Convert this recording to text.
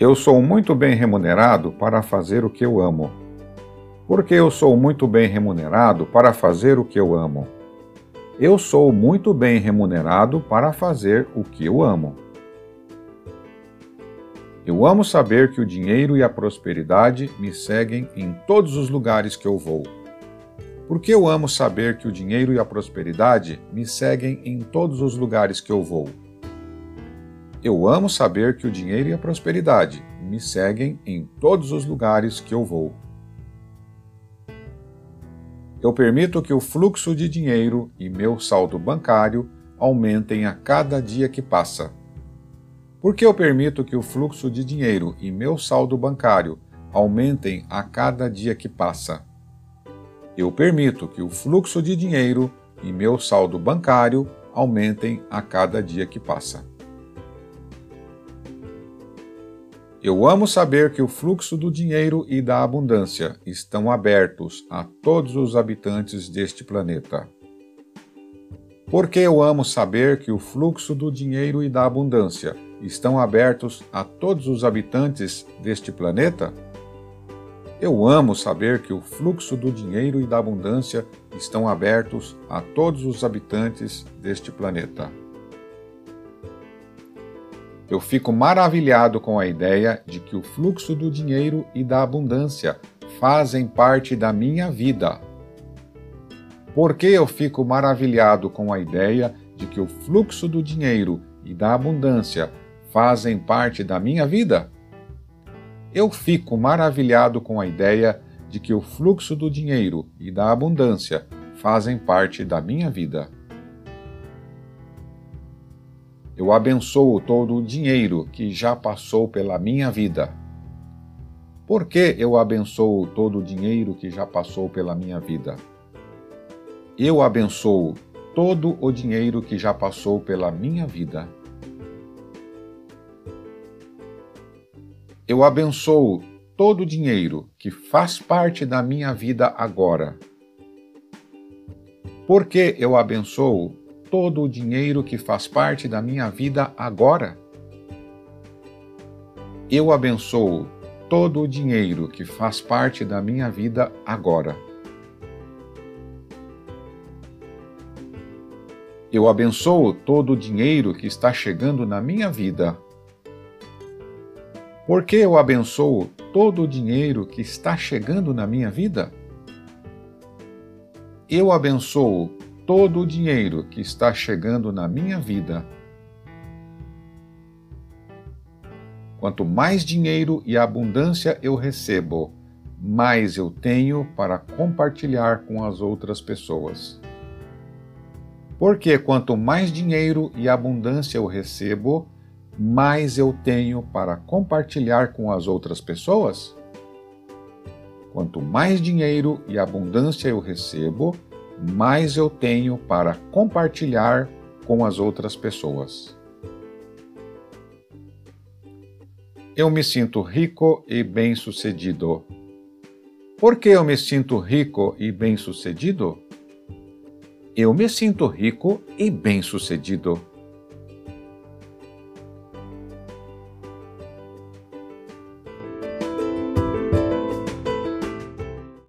Eu sou muito bem remunerado para fazer o que eu amo. Porque eu sou muito bem remunerado para fazer o que eu amo. Eu sou muito bem remunerado para fazer o que eu amo. Eu amo saber que o dinheiro e a prosperidade me seguem em todos os lugares que eu vou. Porque eu amo saber que o dinheiro e a prosperidade me seguem em todos os lugares que eu vou. Eu amo saber que o dinheiro e a prosperidade me seguem em todos os lugares que eu vou. Eu permito que o fluxo de dinheiro e meu saldo bancário aumentem a cada dia que passa. Porque eu permito que o fluxo de dinheiro e meu saldo bancário aumentem a cada dia que passa. Eu permito que o fluxo de dinheiro e meu saldo bancário aumentem a cada dia que passa. Eu amo saber que o fluxo do dinheiro e da abundância estão abertos a todos os habitantes deste planeta. Porque eu amo saber que o fluxo do dinheiro e da abundância estão abertos a todos os habitantes deste planeta? Eu amo saber que o fluxo do dinheiro e da abundância estão abertos a todos os habitantes deste planeta. Eu fico maravilhado com a ideia de que o fluxo do dinheiro e da abundância fazem parte da minha vida. Por que eu fico maravilhado com a ideia de que o fluxo do dinheiro e da abundância fazem parte da minha vida? Eu fico maravilhado com a ideia de que o fluxo do dinheiro e da abundância fazem parte da minha vida. Eu abençoo todo o dinheiro que já passou pela minha vida. Por que eu abençoo todo o dinheiro que já passou pela minha vida? Eu abençoo todo o dinheiro que já passou pela minha vida. Eu abençoo todo o dinheiro que faz parte da minha vida agora. Por que eu abençoo todo o dinheiro que faz parte da minha vida agora? Eu abençoo todo o dinheiro que faz parte da minha vida agora. Eu abençoo todo o dinheiro que está chegando na minha vida. Por que eu abençoo todo o dinheiro que está chegando na minha vida? Eu abençoo todo o dinheiro que está chegando na minha vida. Quanto mais dinheiro e abundância eu recebo, mais eu tenho para compartilhar com as outras pessoas. Porque quanto mais dinheiro e abundância eu recebo, mais eu tenho para compartilhar com as outras pessoas? Quanto mais dinheiro e abundância eu recebo, mais eu tenho para compartilhar com as outras pessoas. Eu me sinto rico e bem-sucedido. Por que eu me sinto rico e bem-sucedido? Eu me sinto rico e bem-sucedido